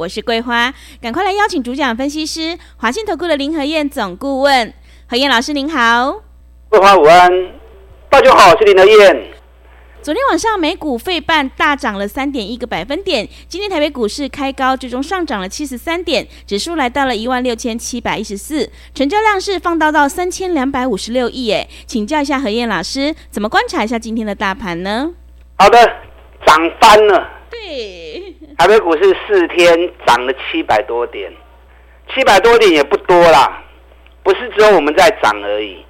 我是桂花，赶快来邀请主讲分析师华信投顾的林和燕总顾问，何燕老师您好，桂花午安，大家好，我是林和燕。昨天晚上美股费半大涨了三点一个百分点，今天台北股市开高，最终上涨了七十三点，指数来到了一万六千七百一十四，成交量是放大到三千两百五十六亿。哎，请教一下何燕老师，怎么观察一下今天的大盘呢？好的，涨翻了。对，台北股市四天涨了七百多点，七百多点也不多啦，不是只有我们在涨而已，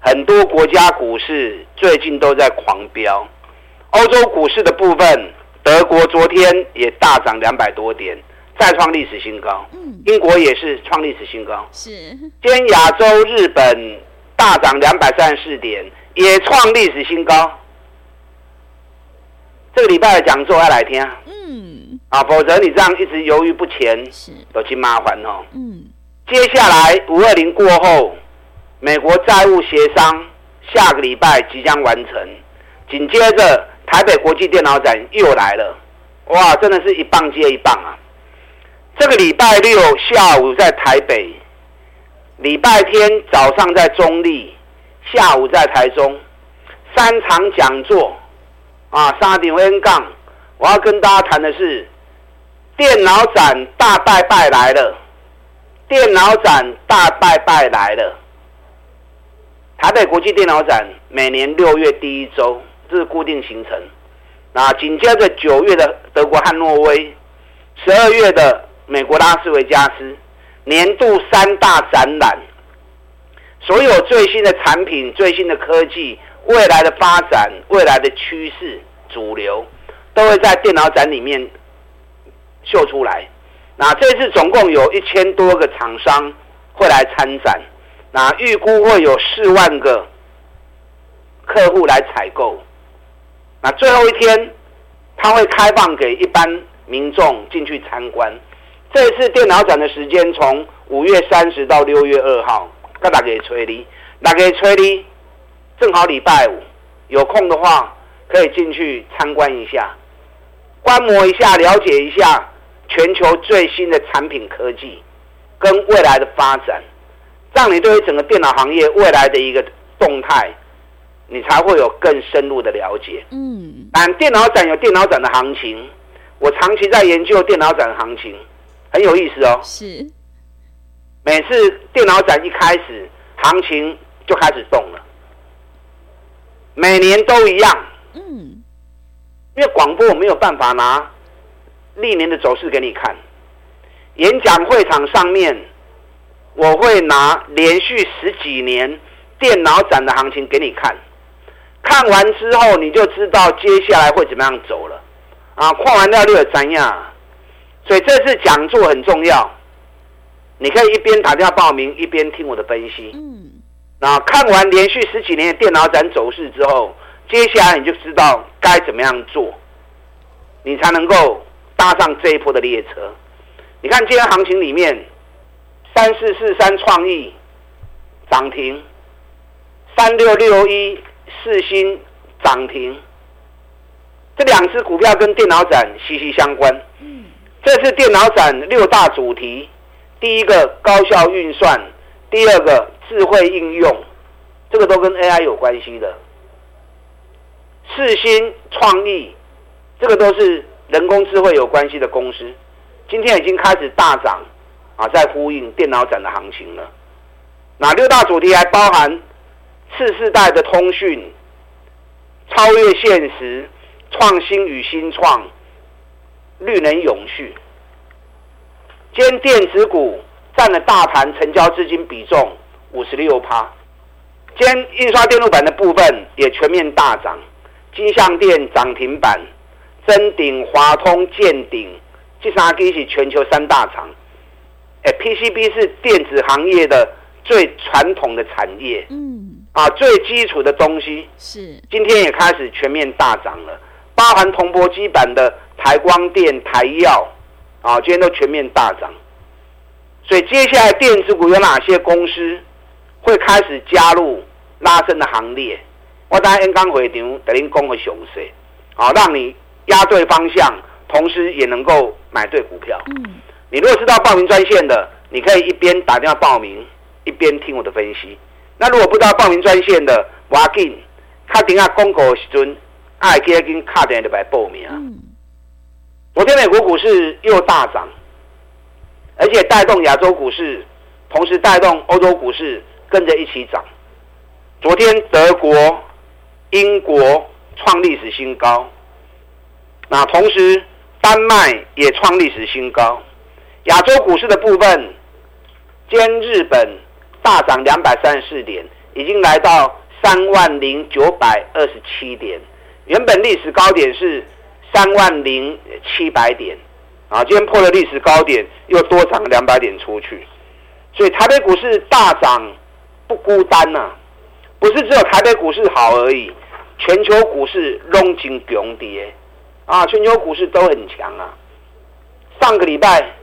很多国家股市最近都在狂飙。欧洲股市的部分，德国昨天也大涨两百多点，再创历史新高。嗯，英国也是创历史新高。是，今天亚洲日本大涨两百三十四点，也创历史新高。这个礼拜的讲座要来听。嗯，啊，否则你这样一直犹豫不前，是都挺麻烦哦。嗯，接下来五二零过后，美国债务协商下个礼拜即将完成，紧接着。台北国际电脑展又来了，哇，真的是一棒接一棒啊！这个礼拜六下午在台北，礼拜天早上在中立，下午在台中，三场讲座啊，沙顶 N 杠，我要跟大家谈的是电脑展大拜拜来了，电脑展大拜拜来了，台北国际电脑展每年六月第一周。这是固定行程，那紧接着九月的德国汉诺威，十二月的美国拉斯维加斯，年度三大展览，所有最新的产品、最新的科技、未来的发展、未来的趋势、主流，都会在电脑展里面秀出来。那这次总共有一千多个厂商会来参展，那预估会有四万个客户来采购。那最后一天，它会开放给一般民众进去参观。这次电脑展的时间从五月三十到六月二号，大家吹哩，大家吹哩，正好礼拜五，有空的话可以进去参观一下，观摩一下，了解一下全球最新的产品科技跟未来的发展，让你对于整个电脑行业未来的一个动态。你才会有更深入的了解。嗯，但电脑展有电脑展的行情，我长期在研究电脑展的行情，很有意思哦。是，每次电脑展一开始，行情就开始动了，每年都一样。嗯，因为广播我没有办法拿历年的走势给你看，演讲会场上面我会拿连续十几年电脑展的行情给你看。看完之后，你就知道接下来会怎么样走了啊！看完料就有怎样，所以这次讲座很重要。你可以一边打电话报名，一边听我的分析。嗯，那看完连续十几年的电脑展走势之后，接下来你就知道该怎么样做，你才能够搭上这一波的列车。你看今天行情里面，三四四三创意涨停，三六六一。四星涨停，这两只股票跟电脑展息息相关。嗯，这次电脑展六大主题，第一个高效运算，第二个智慧应用，这个都跟 AI 有关系的。四星创意，这个都是人工智慧有关系的公司，今天已经开始大涨啊，在呼应电脑展的行情了。那六大主题还包含。次世代的通讯，超越现实，创新与新创，绿能永续。今天电子股占了大盘成交资金比重五十六趴。今天印刷电路板的部分也全面大涨，金像电涨停板，臻鼎、华通、建鼎，这三个是全球三大厂。哎，PCB 是电子行业的最传统的产业，嗯，啊，最基础的东西。是，今天也开始全面大涨了，包含铜箔基板的台光电、台耀，啊，今天都全面大涨。所以接下来电子股有哪些公司会开始加入拉升的行列？我等下演讲会场等您讲个详细，好，让你押对方向，同时也能够买对股票。嗯，你如果知道报名专线的，你可以一边打电话报名，一边听我的分析。那如果不知道报名专线的，我紧卡电话公告时阵，爱记跟卡电话就来报名。嗯，昨天美国股市又大涨。而且带动亚洲股市，同时带动欧洲股市跟着一起涨。昨天德国、英国创历史新高，那同时丹麦也创历史新高。亚洲股市的部分，今日本大涨两百三十四点，已经来到三万零九百二十七点，原本历史高点是三万零七百点。啊，今天破了历史高点，又多涨两百点出去，所以台北股市大涨不孤单呐、啊，不是只有台北股市好而已，全球股市拢真强跌，啊，全球股市都很强啊。上个礼拜，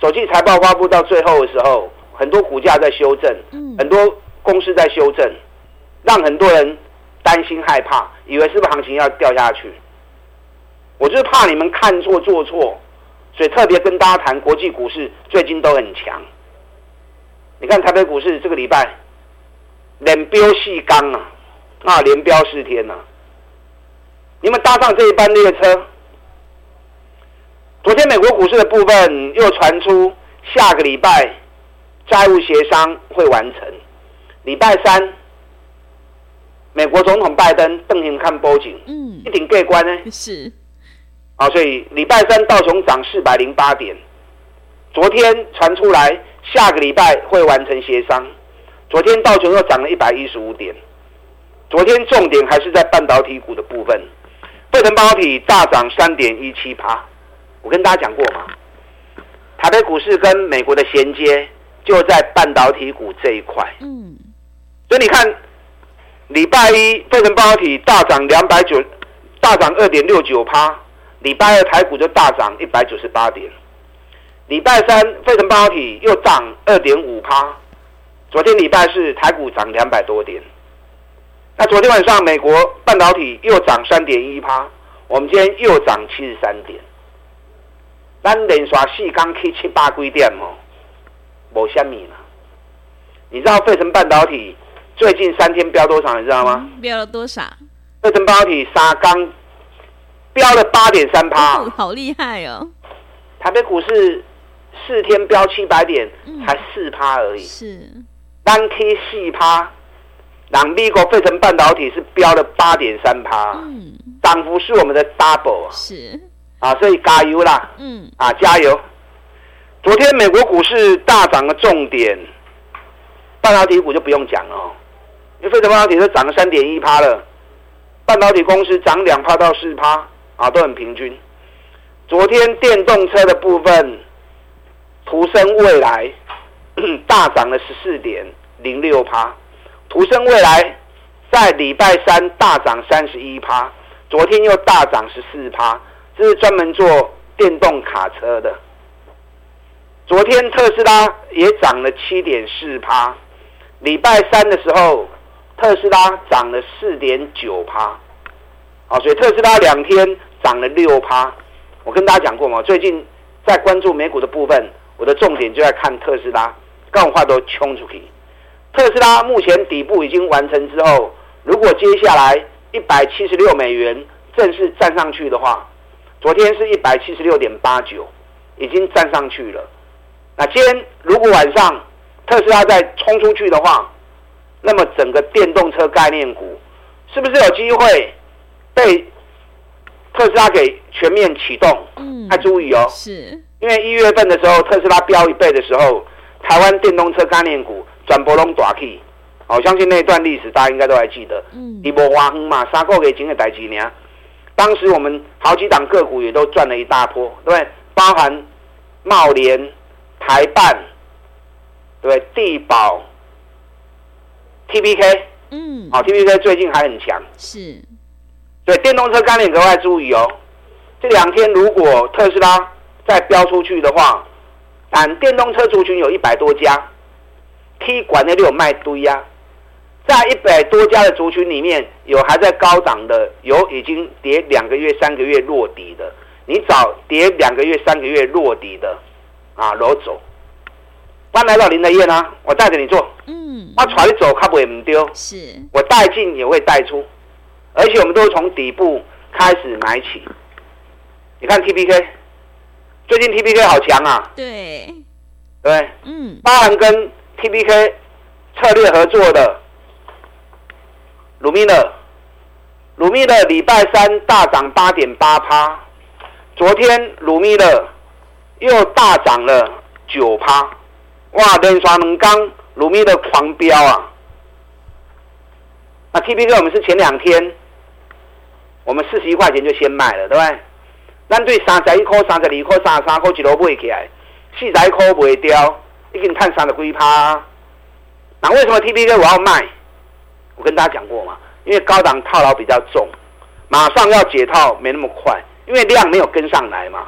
首季财报发布到最后的时候，很多股价在修正，很多公司在修正，让很多人担心害怕，以为是不是行情要掉下去。我就是怕你们看错做错，所以特别跟大家谈国际股市最近都很强。你看台北股市这个礼拜连飙四天啊，啊连飙四天呐！你们搭上这一班列车，昨天美国股市的部分又传出下个礼拜债务协商会完成，礼拜三美国总统拜登登行看波景，嗯，一定过关呢，是。啊，所以礼拜三道琼涨四百零八点，昨天传出来下个礼拜会完成协商，昨天道琼又涨了一百一十五点，昨天重点还是在半导体股的部分，费城半导体大涨三点一七趴，我跟大家讲过嘛，台北股市跟美国的衔接就在半导体股这一块，嗯，所以你看礼拜一费城半导体大涨两百九，大涨二点六九趴。礼拜二台股就大涨一百九十八点，礼拜三费城半导体又涨二点五趴，昨天礼拜四台股涨两百多点，那昨天晚上美国半导体又涨三点一趴，我们今天又涨七十三点，咱连续四刚 K 七八几点哦，无虾米啦。你知道费城半导体最近三天飙多少？你知道吗？飙了多少？费城半导体沙刚。飙了八点三趴，好厉害哦！台北股市四天飙七百点，嗯、才四趴而已。是单 K 四趴，让美国费城半导体是飙了八点三趴，嗯，涨幅是我们的 double 啊！是啊，所以加油啦！嗯啊，加油！昨天美国股市大涨的重点，半导体股就不用讲了，哦，因为费城半导体都涨了三点一趴了，半导体公司涨两趴到四趴。啊，都很平均。昨天电动车的部分，途胜未来大涨了十四点零六趴。途胜未来在礼拜三大涨三十一趴，昨天又大涨十四趴。这是专门做电动卡车的。昨天特斯拉也涨了七点四趴。礼拜三的时候，特斯拉涨了四点九趴。啊，所以特斯拉两天。涨了六趴，我跟大家讲过嘛，最近在关注美股的部分，我的重点就在看特斯拉，干话都冲出去。特斯拉目前底部已经完成之后，如果接下来一百七十六美元正式站上去的话，昨天是一百七十六点八九，已经站上去了。那今天如果晚上特斯拉再冲出去的话，那么整个电动车概念股是不是有机会被？特斯拉给全面启动，嗯，要注意哦，是，因为一月份的时候，特斯拉飙一倍的时候，台湾电动车概念股转波龙大起，我相信那段历史大家应该都还记得，嗯，一波花哼嘛，三个月前的代志呢，当时我们好几档个股也都赚了一大波，对不对？包含茂联、台办，对，地保，TPK，嗯，好，TPK 最近还很强，是，所以电动车概念格外注意哦。这两天如果特斯拉再飙出去的话，但电动车族群有一百多家，T 管那里有卖堆呀、啊，在一百多家的族群里面，有还在高档的，有已经跌两个月、三个月落底的，你找跌两个月、三个月落底的啊，攞走。搬来到林德燕啊，我带着你做，嗯，我带你走，它不会唔丢，是，我带进也会带出，而且我们都是从底部开始买起。你看 TPK，最近 TPK 好强啊，对，对，嗯，包含跟 TPK 策略合作的鲁米勒，鲁米勒礼拜三大涨八点八趴，昨天鲁米勒又大涨了九趴，哇，连刷两刚鲁米勒狂飙啊！那 TPK 我们是前两天，我们四十一块钱就先卖了，对不对？咱对三十一块、三十二块、三十三块一路买起来，四十一块卖掉，已经探三的龟趴。那为什么 TPK 我要卖？我跟大家讲过嘛，因为高档套牢比较重，马上要解套没那么快，因为量没有跟上来嘛。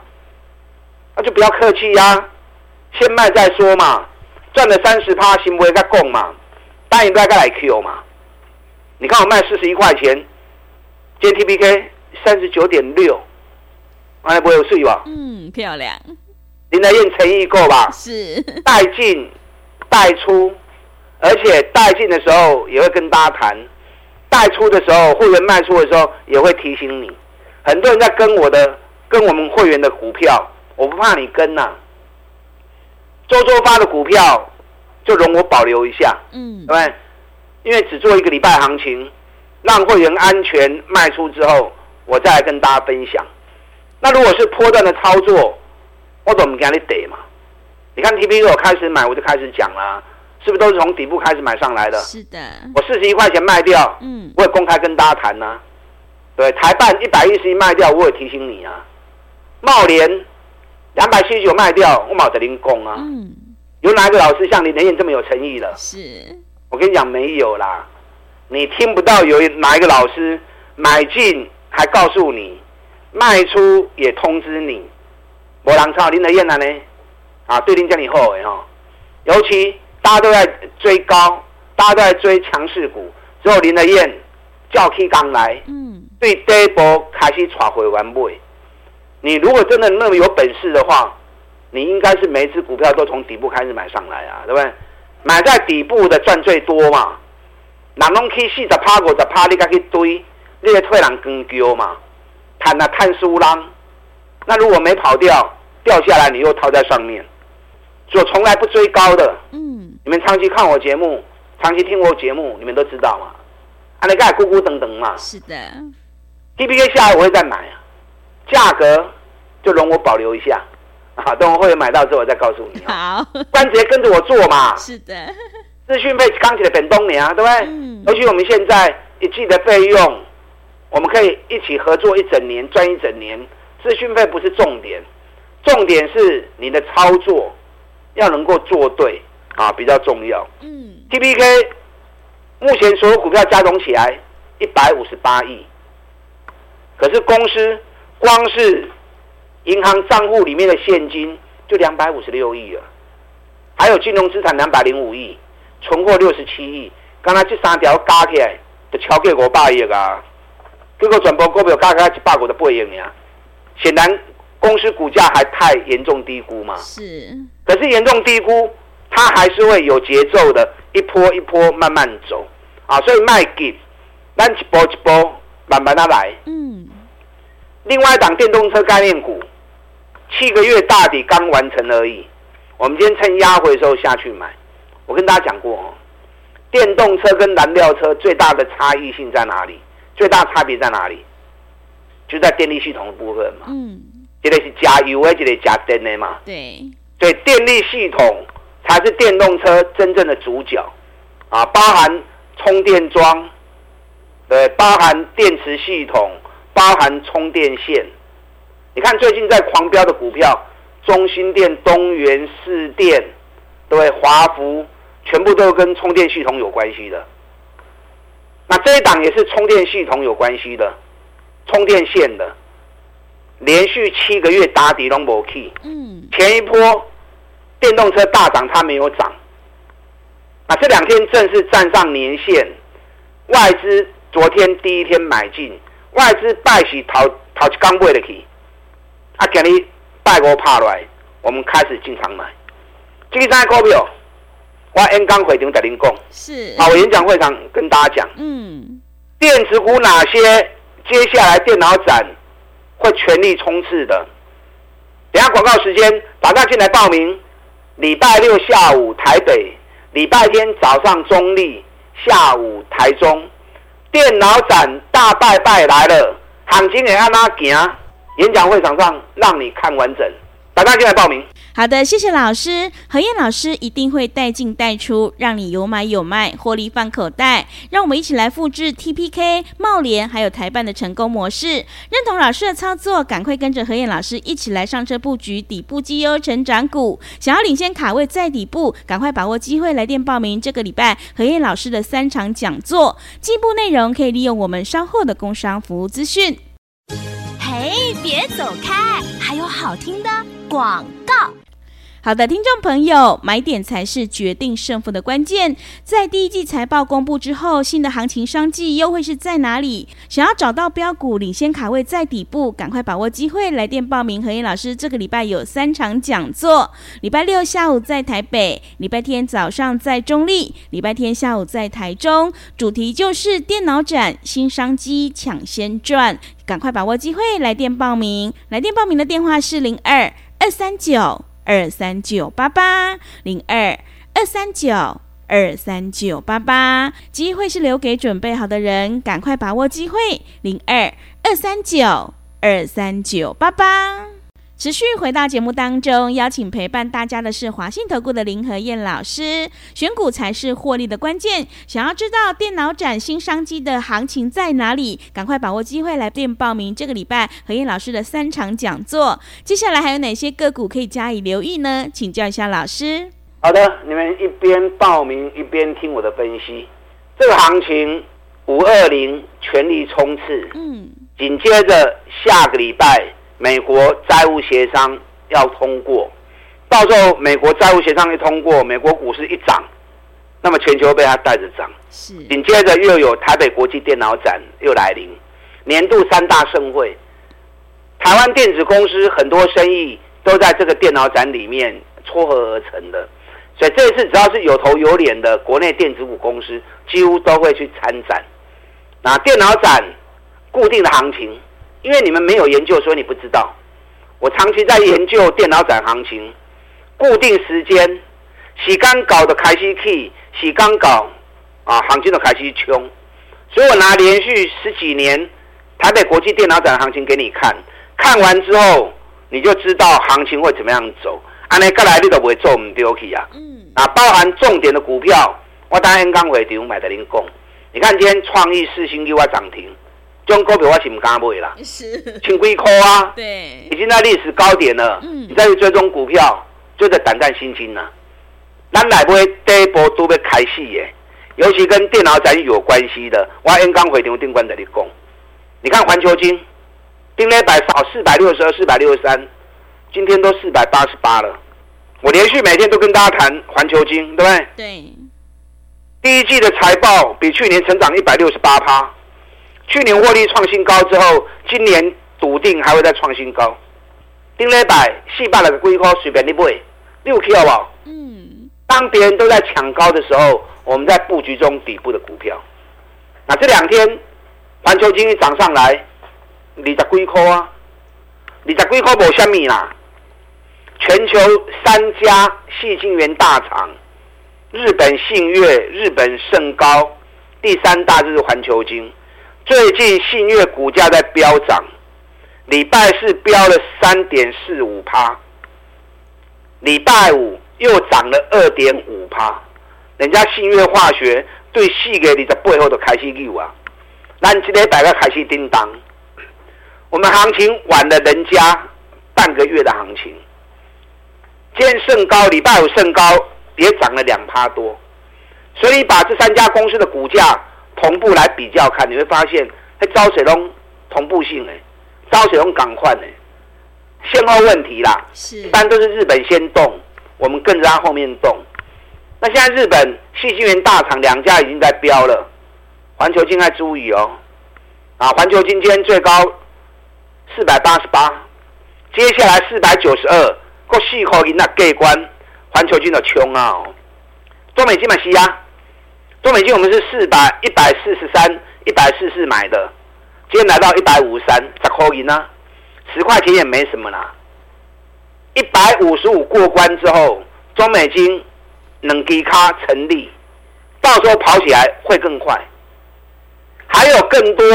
那就不要客气呀，先卖再说嘛。赚了三十趴，行不再供嘛？答应该该来 Q 嘛？你看我卖四十一块钱，今天 TPK 三十九点六。哎，不会有税吧？嗯，漂亮。林德燕诚意够吧？是。带进带出，而且带进的时候也会跟大家谈，带出的时候，会员卖出的时候也会提醒你。很多人在跟我的、跟我们会员的股票，我不怕你跟呐、啊。周周发的股票就容我保留一下，嗯，对不对？因为只做一个礼拜行情，让会员安全卖出之后，我再来跟大家分享。那如果是波段的操作，我怎么给你得嘛？你看 T P 我开始买，我就开始讲啦，是不是都是从底部开始买上来的？是的。我四十一块钱卖掉，嗯，我也公开跟大家谈呐、啊。对，台办一百一十一卖掉，我也提醒你啊。茂联两百七十九卖掉，我冇得您供啊。嗯。有哪个老师像林德燕这么有诚意的？是。我跟你讲，没有啦。你听不到有哪一个老师买进还告诉你。卖出也通知你，没人操林德燕了呢，啊，对您叫你后悔哈。尤其大家都在追高，大家都在追强势股，只有林德燕叫起刚来，嗯，对第一波开始抓回完尾。你如果真的那么有本事的话，你应该是每一只股票都从底部开始买上来啊，对不对？买在底部的赚最多嘛。人拢去四十趴五十趴，你该去堆，你个退人更丢嘛。看那看输浪，那如果没跑掉，掉下来你又套在上面，所从来不追高的。嗯，你们长期看我节目，长期听我节目，你们都知道嘛。啊，你看咕咕等等嘛。是的。TPK 下来我会再买啊，价格就容我保留一下啊，等我会员买到之后我再告诉你。好，关节跟着我做嘛。是的。资讯费刚起来本东年啊，对不对？嗯。尤其我们现在一季的费用。我们可以一起合作一整年，赚一整年。资讯费不是重点，重点是你的操作要能够做对啊，比较重要。嗯，TPK 目前所有股票加总起来一百五十八亿，可是公司光是银行账户里面的现金就两百五十六亿了，还有金融资产两百零五亿，存货六十七亿。刚才这三条加起来就超过五百亿啊！这个转播股票加起来一百股的不会赢呀，显然公司股价还太严重低估嘛。是，可是严重低估，它还是会有节奏的，一波一波慢慢走啊。所以卖给，咱一波一波慢慢的来。嗯。另外一档电动车概念股，七个月大底刚完成而已。我们今天趁压回的时候下去买。我跟大家讲过哦，电动车跟燃料车最大的差异性在哪里？最大差别在哪里？就在电力系统的部分嘛。嗯，这个是加油的，这个加电的嘛。对，所以电力系统才是电动车真正的主角啊，包含充电桩，对，包含电池系统，包含充电线。你看最近在狂飙的股票，中兴电、东元、市电，对，华孚，全部都跟充电系统有关系的。那这一档也是充电系统有关系的，充电线的，连续七个月打底都没去。嗯，前一波电动车大涨，它没有涨。啊这两天正式站上年线，外资昨天第一天买进，外资拜喜淘淘起刚买的去，啊，今日拜五拍来，我们开始进场买。这三个股票，我演讲会场在您讲，是，啊，我演讲会上跟大家讲，嗯，电子股哪些接下来电脑展会全力冲刺的？等下广告时间，打电进来报名。礼拜六下午台北，礼拜天早上中立，下午台中，电脑展大拜拜来了，行情会按哪行？演讲会场上让你看完整。打电进来报名。好的，谢谢老师。何燕老师一定会带进带出，让你有买有卖，获利放口袋。让我们一起来复制 TPK、茂联还有台办的成功模式。认同老师的操作，赶快跟着何燕老师一起来上车布局底部绩优成长股。想要领先卡位在底部，赶快把握机会来电报名。这个礼拜何燕老师的三场讲座，进一步内容可以利用我们稍后的工商服务资讯。嘿，别走开，还有好听的广告。好的，听众朋友，买点才是决定胜负的关键。在第一季财报公布之后，新的行情商机又会是在哪里？想要找到标股领先卡位在底部，赶快把握机会，来电报名。何燕老师这个礼拜有三场讲座：礼拜六下午在台北，礼拜天早上在中立，礼拜天下午在台中。主题就是电脑展新商机，抢先赚。赶快把握机会，来电报名。来电报名的电话是零二二三九。二三九八八零二二三九二三九八八，机会是留给准备好的人，赶快把握机会。零二二三九二三九八八。持续回到节目当中，邀请陪伴大家的是华信投顾的林和燕老师。选股才是获利的关键。想要知道电脑展新商机的行情在哪里？赶快把握机会来电报名。这个礼拜何燕老师的三场讲座，接下来还有哪些个股可以加以留意呢？请教一下老师。好的，你们一边报名一边听我的分析。这个行情五二零全力冲刺。嗯。紧接着下个礼拜。美国债务协商要通过，到时候美国债务协商一通过，美国股市一涨，那么全球被它带着涨。是，紧接着又有台北国际电脑展又来临，年度三大盛会，台湾电子公司很多生意都在这个电脑展里面撮合而成的，所以这一次只要是有头有脸的国内电子股公司，几乎都会去参展。那电脑展固定的行情。因为你们没有研究，所以你不知道。我长期在研究电脑展行情，固定时间，洗刚搞的开始起，洗刚搞啊，行情的开始冲。所以我拿连续十几年台北国际电脑展行情给你看，看完之后你就知道行情会怎么样走。安尼过来你都不会做唔丢去啊。嗯。啊，包含重点的股票，我当然刚回场买的您讲。你看今天创意四星给我涨停。这种股票我是唔敢买啦，是，千几块啊，对，已经在历史高点了。嗯，你再去追踪股票，就得胆战心惊了。咱来买第一波都要开始耶，尤其跟电脑展有关系的，我演讲会场顶关在你讲。你看环球晶，顶礼拜少四百六十二、四百六十三，今天都四百八十八了。我连续每天都跟大家谈环球金，对不对？对。第一季的财报比去年成长一百六十八趴。去年获利创新高之后，今年笃定还会再创新高。顶礼拜四百个龟壳随便你买，六 K 好不好？嗯。当别人都在抢高的时候，我们在布局中底部的股票。那这两天环球经济涨上来，二十几块啊，二十几块无虾米啦。全球三家细晶圆大厂，日本信越、日本盛高，第三大就是环球晶。最近信越股价在飙涨，礼拜四飙了三点四五趴，礼拜五又涨了二点五趴。人家信越化学对四个你的背后都开始有啊，咱今天大家开始叮当。我们行情晚了人家半个月的行情，今天盛高，礼拜五盛高也涨了两趴多。所以把这三家公司的股价同步来比较看，你会发现，它招水龙同步性哎，招水龙赶快哎，先后问题啦，是，一般都是日本先动，我们跟着它后面动。那现在日本细晶圆大厂两家已经在飙了，环球晶在注意哦，啊，环球晶今天最高四百八十八，接下来四百九十二，够细口给那过关，环球晶的穷啊、哦，中美金买西啊。中美金我们是四百一百四十三一百四十四买的，今天来到一百五十三，十块银呢，十块钱也没什么啦。一百五十五过关之后，中美金能给它成立，到时候跑起来会更快。还有更多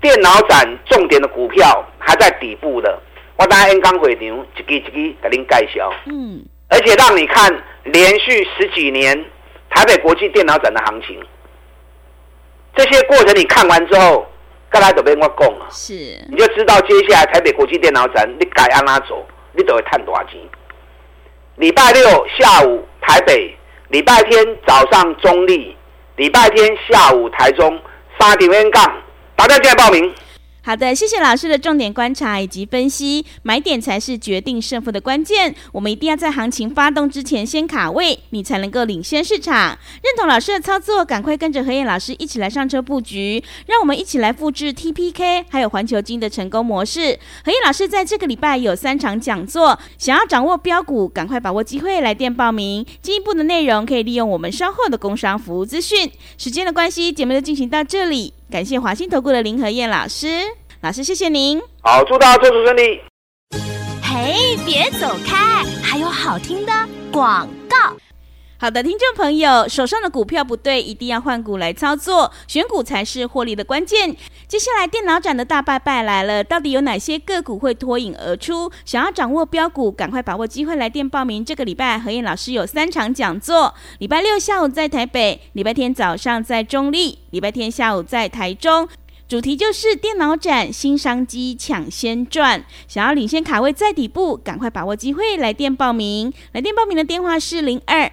电脑展重点的股票还在底部的，我等下 N 刚回场，一支一支给您介绍。嗯，而且让你看连续十几年。台北国际电脑展的行情，这些过程你看完之后，刚才都被我讲了，是，你就知道接下来台北国际电脑展你该按哪走，你都会赚多少钱。礼拜六下午台北，礼拜天早上中立，礼拜天下午台中，三点 N 杠，大家进来报名。好的，谢谢老师的重点观察以及分析，买点才是决定胜负的关键。我们一定要在行情发动之前先卡位，你才能够领先市场。认同老师的操作，赶快跟着何燕老师一起来上车布局。让我们一起来复制 TPK 还有环球金的成功模式。何燕老师在这个礼拜有三场讲座，想要掌握标股，赶快把握机会来电报名。进一步的内容可以利用我们稍后的工商服务资讯。时间的关系，节目就进行到这里。感谢华信投顾的林和燕老师，老师谢谢您。好，祝大家做事顺利。嘿，别走开，还有好听的广告。好的，听众朋友，手上的股票不对，一定要换股来操作，选股才是获利的关键。接下来电脑展的大拜拜来了，到底有哪些个股会脱颖而出？想要掌握标股，赶快把握机会来电报名。这个礼拜何燕老师有三场讲座：礼拜六下午在台北，礼拜天早上在中立，礼拜天下午在台中。主题就是电脑展新商机抢先赚。想要领先卡位在底部，赶快把握机会来电报名。来电报名的电话是零二。